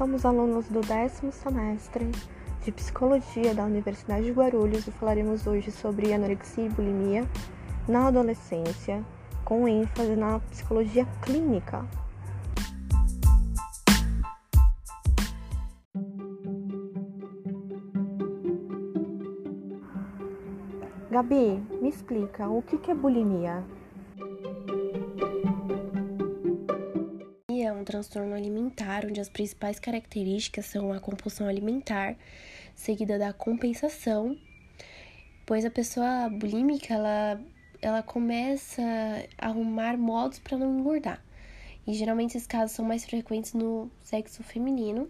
somos alunos do décimo semestre de Psicologia da Universidade de Guarulhos e falaremos hoje sobre anorexia e bulimia na adolescência, com ênfase na psicologia clínica. Gabi, me explica o que é bulimia? Transtorno alimentar onde as principais características são a compulsão alimentar, seguida da compensação, pois a pessoa bulímica ela, ela começa a arrumar modos para não engordar. E geralmente esses casos são mais frequentes no sexo feminino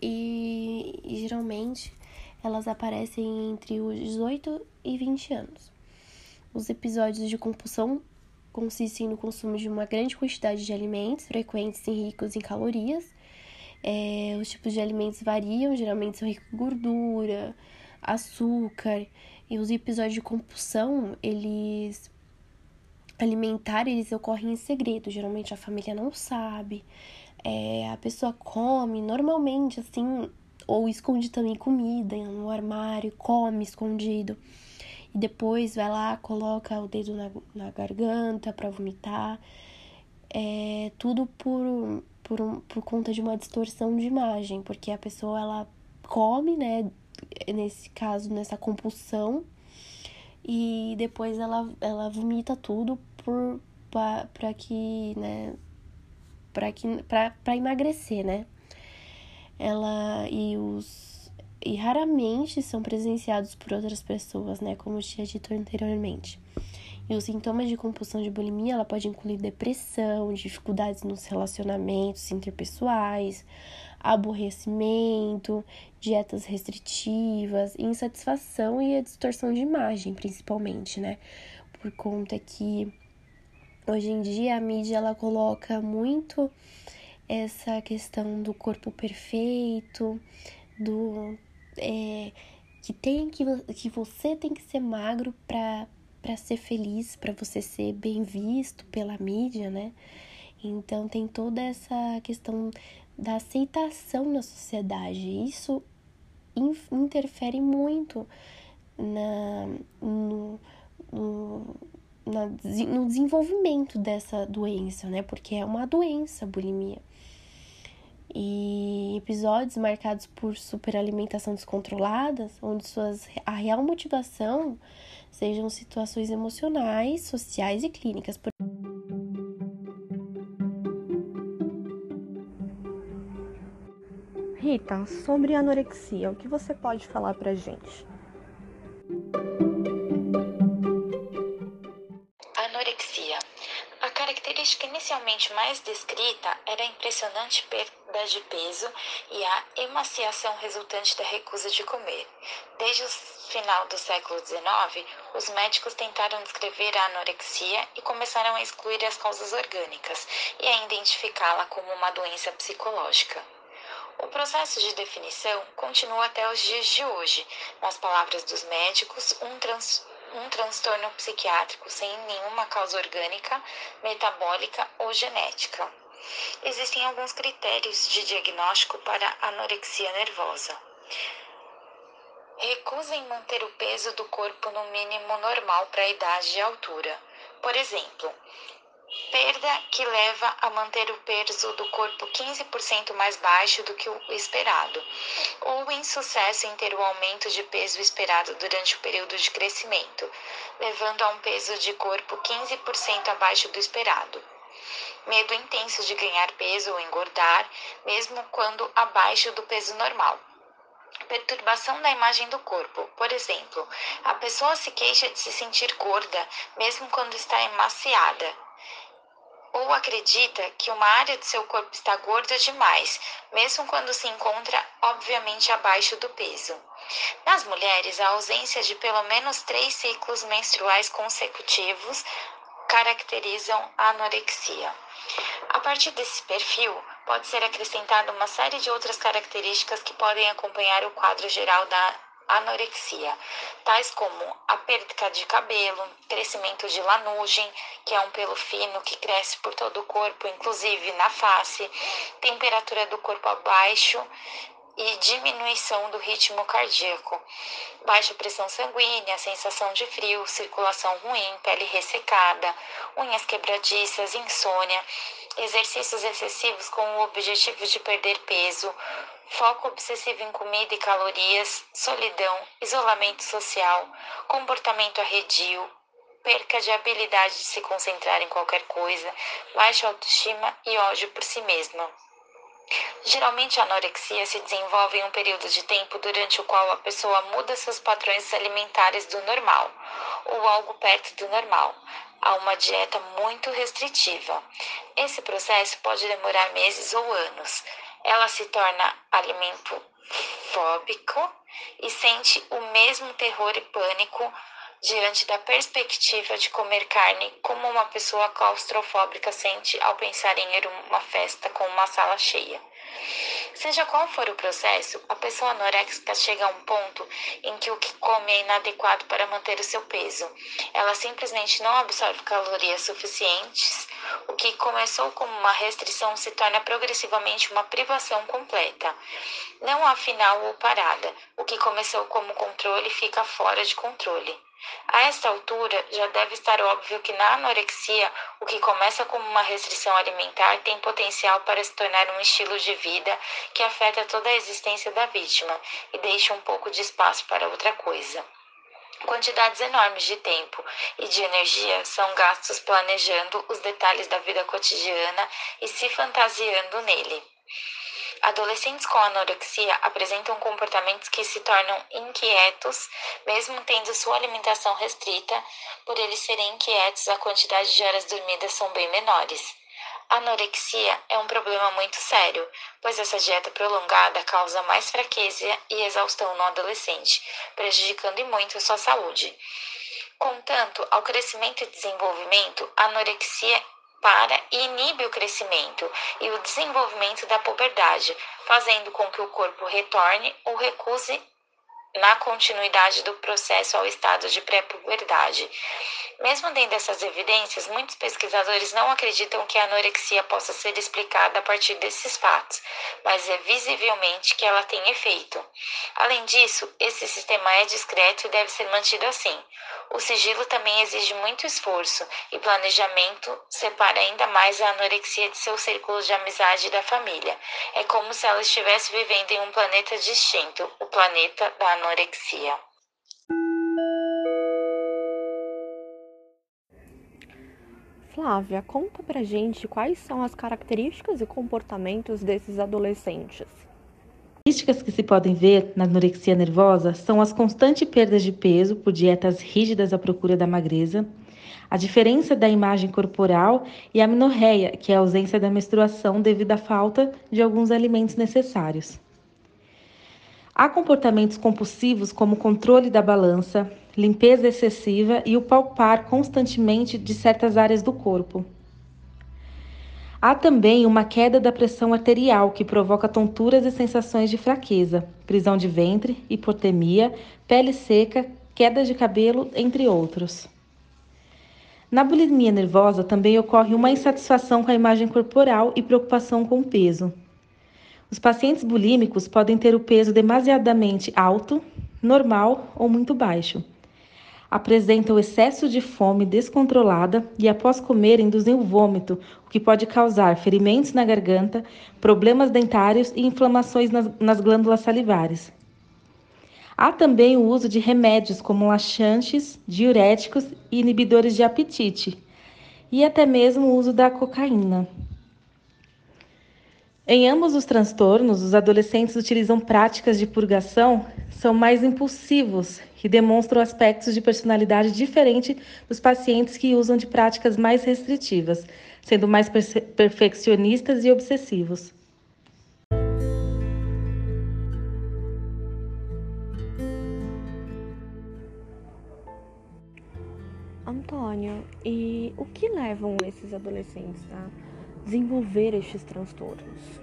e, e geralmente elas aparecem entre os 18 e 20 anos. Os episódios de compulsão consistem no consumo de uma grande quantidade de alimentos frequentes e ricos em calorias. É, os tipos de alimentos variam, geralmente são ricos em gordura, açúcar, e os episódios de compulsão, eles alimentar, eles ocorrem em segredo, geralmente a família não sabe. É, a pessoa come normalmente assim, ou esconde também comida no armário, come escondido e depois vai lá, coloca o dedo na, na garganta para vomitar. É tudo por, por, um, por conta de uma distorção de imagem, porque a pessoa ela come, né? Nesse caso, nessa compulsão, e depois ela, ela vomita tudo por para que, né, para que emagrecer, né? Ela e os e raramente são presenciados por outras pessoas, né, como eu tinha dito anteriormente. E os sintomas de compulsão de bulimia, ela pode incluir depressão, dificuldades nos relacionamentos interpessoais, aborrecimento, dietas restritivas, insatisfação e a distorção de imagem, principalmente, né? Por conta que hoje em dia a mídia ela coloca muito essa questão do corpo perfeito, do é, que tem que, que você tem que ser magro para para ser feliz, para você ser bem visto pela mídia, né? Então tem toda essa questão da aceitação na sociedade. Isso interfere muito na, no, no, no desenvolvimento dessa doença, né? Porque é uma doença, a bulimia e episódios marcados por superalimentação descontrolada, onde suas, a real motivação sejam situações emocionais, sociais e clínicas. Rita, sobre anorexia, o que você pode falar pra gente? Anorexia. A característica inicialmente mais descrita era a impressionante perda perda de peso e a emaciação resultante da recusa de comer. Desde o final do século XIX, os médicos tentaram descrever a anorexia e começaram a excluir as causas orgânicas e a identificá-la como uma doença psicológica. O processo de definição continua até os dias de hoje. Nas palavras dos médicos, um, trans, um transtorno psiquiátrico sem nenhuma causa orgânica, metabólica ou genética. Existem alguns critérios de diagnóstico para anorexia nervosa. Recusa em manter o peso do corpo no mínimo normal para a idade e altura. Por exemplo, perda que leva a manter o peso do corpo 15% mais baixo do que o esperado, ou insucesso em ter o aumento de peso esperado durante o período de crescimento, levando a um peso de corpo 15% abaixo do esperado medo intenso de ganhar peso ou engordar, mesmo quando abaixo do peso normal. Perturbação da imagem do corpo. Por exemplo, a pessoa se queixa de se sentir gorda, mesmo quando está emaciada. Ou acredita que uma área do seu corpo está gorda demais, mesmo quando se encontra obviamente abaixo do peso. Nas mulheres, a ausência de pelo menos três ciclos menstruais consecutivos caracterizam a anorexia. A partir desse perfil, pode ser acrescentada uma série de outras características que podem acompanhar o quadro geral da anorexia, tais como a perda de cabelo, crescimento de lanugem, que é um pelo fino que cresce por todo o corpo, inclusive na face, temperatura do corpo abaixo e diminuição do ritmo cardíaco, baixa pressão sanguínea, sensação de frio, circulação ruim, pele ressecada, unhas quebradiças, insônia, exercícios excessivos com o objetivo de perder peso, foco obsessivo em comida e calorias, solidão, isolamento social, comportamento arredio, perca de habilidade de se concentrar em qualquer coisa, baixa autoestima e ódio por si mesma. Geralmente a anorexia se desenvolve em um período de tempo durante o qual a pessoa muda seus padrões alimentares do normal, ou algo perto do normal, a uma dieta muito restritiva. Esse processo pode demorar meses ou anos. Ela se torna alimento fóbico e sente o mesmo terror e pânico diante da perspectiva de comer carne como uma pessoa claustrofóbica sente ao pensar em ir uma festa com uma sala cheia. Seja qual for o processo, a pessoa anoréxica chega a um ponto em que o que come é inadequado para manter o seu peso. Ela simplesmente não absorve calorias suficientes. O que começou como uma restrição se torna progressivamente uma privação completa. Não há final ou parada. O que começou como controle fica fora de controle. A esta altura, já deve estar óbvio que na anorexia, o que começa como uma restrição alimentar tem potencial para se tornar um estilo de vida que afeta toda a existência da vítima e deixa um pouco de espaço para outra coisa. Quantidades enormes de tempo e de energia são gastos planejando os detalhes da vida cotidiana e se fantasiando nele. Adolescentes com anorexia apresentam comportamentos que se tornam inquietos, mesmo tendo sua alimentação restrita. Por eles serem inquietos, a quantidade de horas dormidas são bem menores. Anorexia é um problema muito sério, pois essa dieta prolongada causa mais fraqueza e exaustão no adolescente, prejudicando muito sua saúde. Contanto ao crescimento e desenvolvimento, a anorexia para e inibe o crescimento e o desenvolvimento da puberdade, fazendo com que o corpo retorne ou recuse na continuidade do processo ao estado de pré-puberdade. Mesmo dentro dessas evidências, muitos pesquisadores não acreditam que a anorexia possa ser explicada a partir desses fatos, mas é visivelmente que ela tem efeito. Além disso, esse sistema é discreto e deve ser mantido assim. O sigilo também exige muito esforço e planejamento separa ainda mais a anorexia de seu círculo de amizade e da família. É como se ela estivesse vivendo em um planeta distinto, o planeta da anorexia. Flávia, conta pra gente quais são as características e comportamentos desses adolescentes. Características que se podem ver na anorexia nervosa são as constantes perdas de peso por dietas rígidas à procura da magreza, a diferença da imagem corporal e a amenorreia, que é a ausência da menstruação devido à falta de alguns alimentos necessários. Há comportamentos compulsivos como controle da balança, limpeza excessiva e o palpar constantemente de certas áreas do corpo. Há também uma queda da pressão arterial que provoca tonturas e sensações de fraqueza, prisão de ventre, hipotermia, pele seca, queda de cabelo, entre outros. Na bulimia nervosa também ocorre uma insatisfação com a imagem corporal e preocupação com o peso. Os pacientes bulímicos podem ter o peso demasiadamente alto, normal ou muito baixo apresentam excesso de fome descontrolada e, após comer, induzem o vômito, o que pode causar ferimentos na garganta, problemas dentários e inflamações nas, nas glândulas salivares. Há também o uso de remédios como laxantes, diuréticos e inibidores de apetite, e até mesmo o uso da cocaína. Em ambos os transtornos, os adolescentes utilizam práticas de purgação são mais impulsivos e demonstram aspectos de personalidade diferente dos pacientes que usam de práticas mais restritivas, sendo mais perfeccionistas e obsessivos. Antônio, e o que levam esses adolescentes a desenvolver estes transtornos?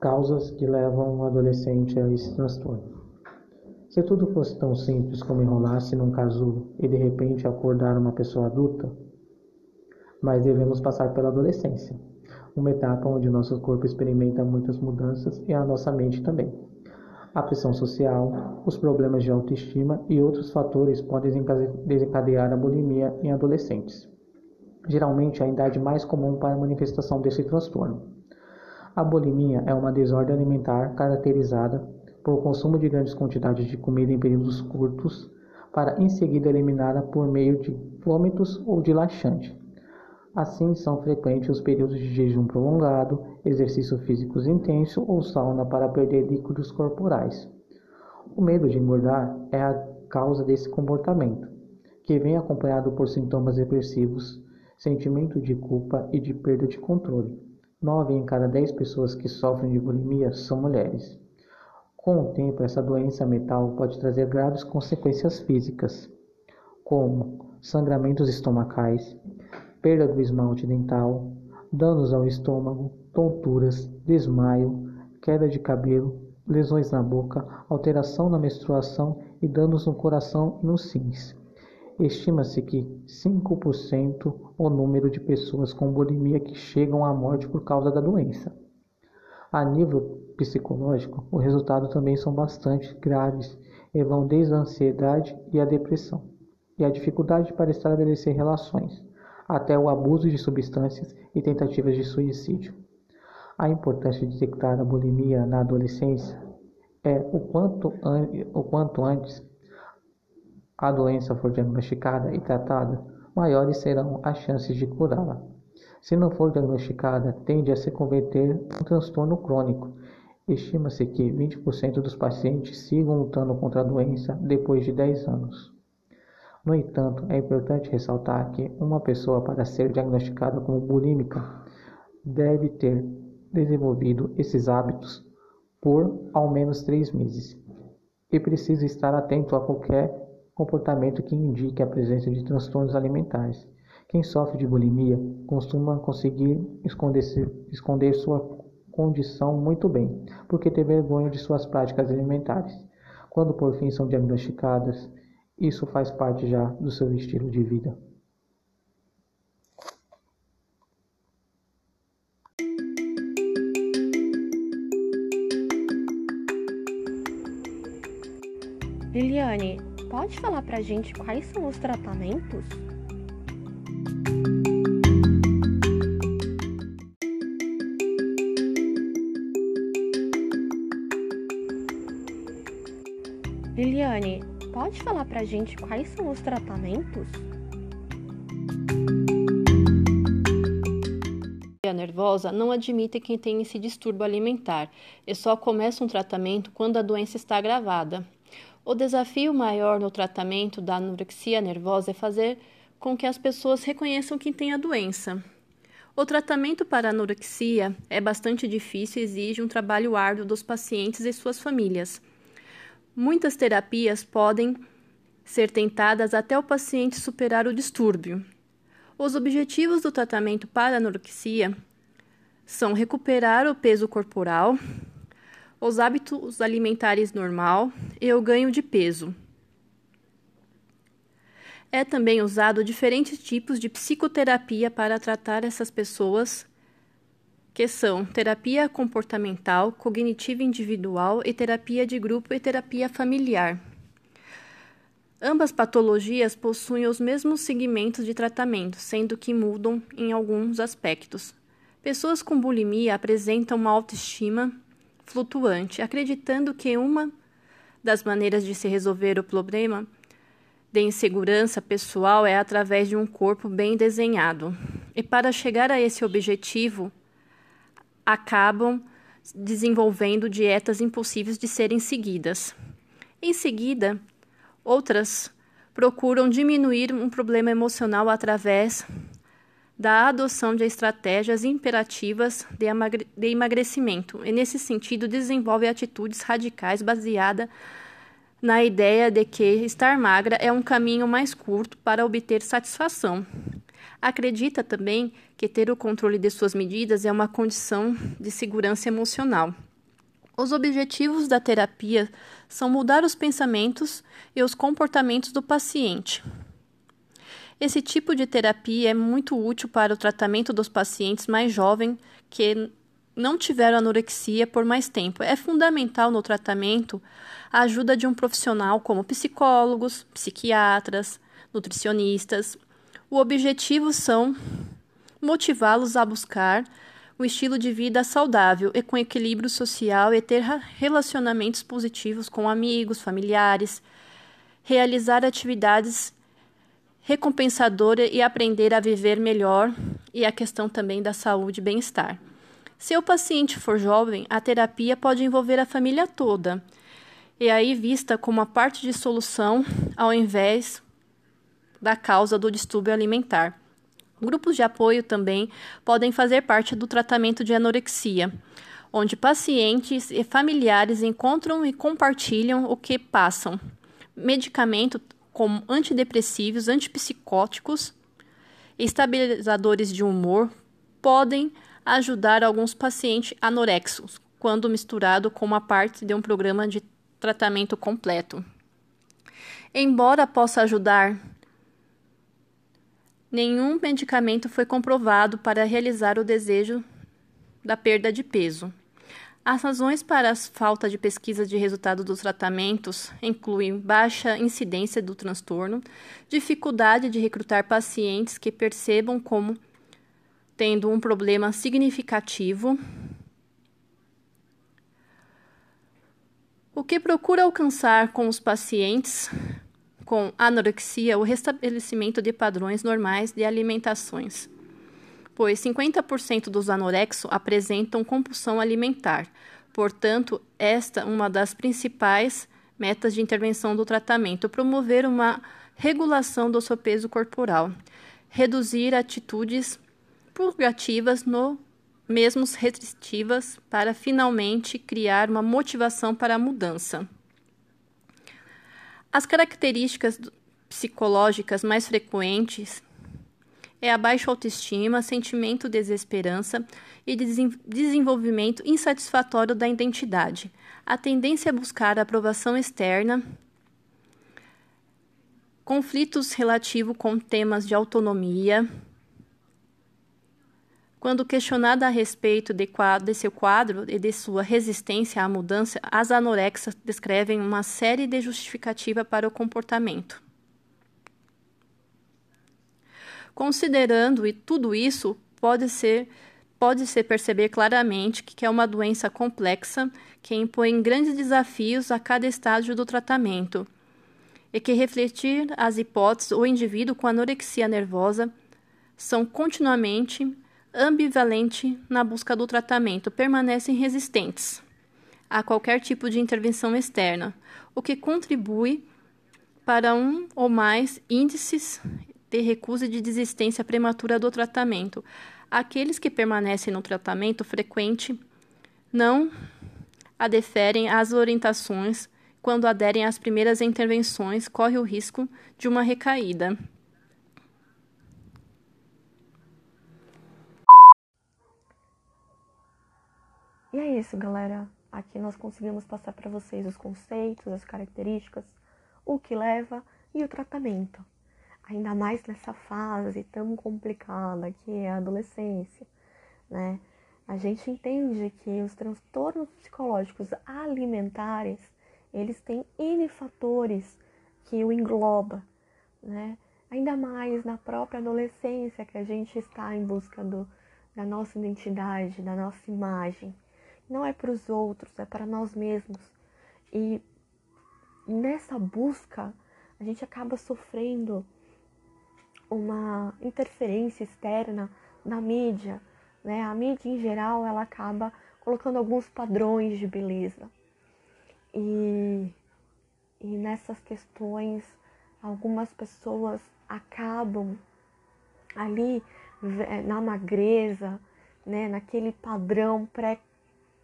Causas que levam o adolescente a esse transtorno. Se tudo fosse tão simples como enrolar-se num casulo e de repente acordar uma pessoa adulta, mas devemos passar pela adolescência, uma etapa onde nosso corpo experimenta muitas mudanças e a nossa mente também. A pressão social, os problemas de autoestima e outros fatores podem desencadear a bulimia em adolescentes. Geralmente, a idade mais comum para a manifestação desse transtorno. A bulimia é uma desordem alimentar caracterizada por consumo de grandes quantidades de comida em períodos curtos, para em seguida eliminada por meio de vômitos ou de laxante. Assim, são frequentes os períodos de jejum prolongado, exercício físico intenso ou sauna para perder líquidos corporais. O medo de engordar é a causa desse comportamento, que vem acompanhado por sintomas depressivos, sentimento de culpa e de perda de controle. Nove em cada dez pessoas que sofrem de bulimia são mulheres. Com o tempo, essa doença mental pode trazer graves consequências físicas, como sangramentos estomacais, perda do esmalte dental, danos ao estômago, tonturas, desmaio, queda de cabelo, lesões na boca, alteração na menstruação e danos no coração e nos rins. Estima-se que 5% o número de pessoas com bulimia que chegam à morte por causa da doença. A nível psicológico, os resultados também são bastante graves e vão desde a ansiedade e a depressão, e a dificuldade para estabelecer relações até o abuso de substâncias e tentativas de suicídio. A importância de detectar a bulimia na adolescência é o quanto, o quanto antes a doença for diagnosticada e tratada, maiores serão as chances de curá-la. Se não for diagnosticada, tende a se converter em um transtorno crônico. Estima-se que 20% dos pacientes sigam lutando contra a doença depois de 10 anos. No entanto, é importante ressaltar que uma pessoa, para ser diagnosticada como bulímica, deve ter desenvolvido esses hábitos por ao menos três meses e precisa estar atento a qualquer comportamento que indique a presença de transtornos alimentares. Quem sofre de bulimia costuma conseguir esconder, esconder sua condição muito bem, porque tem vergonha de suas práticas alimentares. Quando por fim são diagnosticadas, isso faz parte já do seu estilo de vida. Liliane, pode falar pra gente quais são os tratamentos? Pode falar pra gente quais são os tratamentos? A nervosa não admite quem tem esse distúrbio alimentar e só começa um tratamento quando a doença está agravada. O desafio maior no tratamento da anorexia nervosa é fazer com que as pessoas reconheçam que tem a doença. O tratamento para a anorexia é bastante difícil e exige um trabalho árduo dos pacientes e suas famílias. Muitas terapias podem ser tentadas até o paciente superar o distúrbio. Os objetivos do tratamento para anorexia são recuperar o peso corporal, os hábitos alimentares normal e o ganho de peso. É também usado diferentes tipos de psicoterapia para tratar essas pessoas que são terapia comportamental, cognitiva individual e terapia de grupo e terapia familiar. Ambas patologias possuem os mesmos segmentos de tratamento, sendo que mudam em alguns aspectos. Pessoas com bulimia apresentam uma autoestima flutuante, acreditando que uma das maneiras de se resolver o problema de insegurança pessoal é através de um corpo bem desenhado. E para chegar a esse objetivo, acabam desenvolvendo dietas impossíveis de serem seguidas. Em seguida, outras procuram diminuir um problema emocional através da adoção de estratégias imperativas de emagrecimento, e nesse sentido desenvolve atitudes radicais baseadas na ideia de que estar magra é um caminho mais curto para obter satisfação. Acredita também que ter o controle de suas medidas é uma condição de segurança emocional. Os objetivos da terapia são mudar os pensamentos e os comportamentos do paciente. Esse tipo de terapia é muito útil para o tratamento dos pacientes mais jovens que não tiveram anorexia por mais tempo. É fundamental no tratamento a ajuda de um profissional como psicólogos, psiquiatras, nutricionistas. O objetivo são motivá-los a buscar um estilo de vida saudável e com equilíbrio social e ter relacionamentos positivos com amigos, familiares, realizar atividades recompensadoras e aprender a viver melhor e a questão também da saúde e bem-estar. Se o paciente for jovem, a terapia pode envolver a família toda, e aí vista como a parte de solução ao invés da causa do distúrbio alimentar. Grupos de apoio também podem fazer parte do tratamento de anorexia, onde pacientes e familiares encontram e compartilham o que passam. Medicamento como antidepressivos, antipsicóticos, estabilizadores de humor podem ajudar alguns pacientes anorexos, quando misturado com uma parte de um programa de tratamento completo. Embora possa ajudar, nenhum medicamento foi comprovado para realizar o desejo da perda de peso. As razões para a falta de pesquisa de resultado dos tratamentos incluem baixa incidência do transtorno, dificuldade de recrutar pacientes que percebam como tendo um problema significativo. O que procura alcançar com os pacientes com anorexia o restabelecimento de padrões normais de alimentações, pois 50% dos anorexos apresentam compulsão alimentar. Portanto, esta é uma das principais metas de intervenção do tratamento, promover uma regulação do seu peso corporal, reduzir atitudes purgativas no mesmos restritivas para finalmente criar uma motivação para a mudança. As características psicológicas mais frequentes é a baixa autoestima, sentimento de desesperança e desenvolvimento insatisfatório da identidade, a tendência a buscar a aprovação externa, conflitos relativos com temas de autonomia, quando questionada a respeito de, quadro, seu quadro e de sua resistência à mudança, as anorexas descrevem uma série de justificativas para o comportamento. Considerando tudo isso, pode ser pode-se perceber claramente que é uma doença complexa que impõe grandes desafios a cada estágio do tratamento e que refletir as hipóteses o indivíduo com anorexia nervosa são continuamente ambivalente na busca do tratamento permanecem resistentes a qualquer tipo de intervenção externa, o que contribui para um ou mais índices de recusa e de desistência prematura do tratamento. Aqueles que permanecem no tratamento frequente não adeferem às orientações quando aderem às primeiras intervenções, corre o risco de uma recaída. E é isso, galera. Aqui nós conseguimos passar para vocês os conceitos, as características, o que leva e o tratamento. Ainda mais nessa fase tão complicada que é a adolescência, né? A gente entende que os transtornos psicológicos alimentares, eles têm N fatores que o engloba, né? Ainda mais na própria adolescência que a gente está em busca do, da nossa identidade, da nossa imagem não é para os outros, é para nós mesmos. E nessa busca, a gente acaba sofrendo uma interferência externa da mídia, né? A mídia em geral, ela acaba colocando alguns padrões de beleza. E, e nessas questões, algumas pessoas acabam ali na magreza, né, naquele padrão pré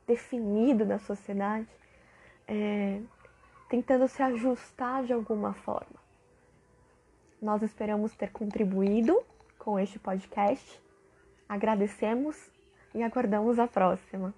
definido da sociedade, é, tentando se ajustar de alguma forma. Nós esperamos ter contribuído com este podcast. Agradecemos e aguardamos a próxima.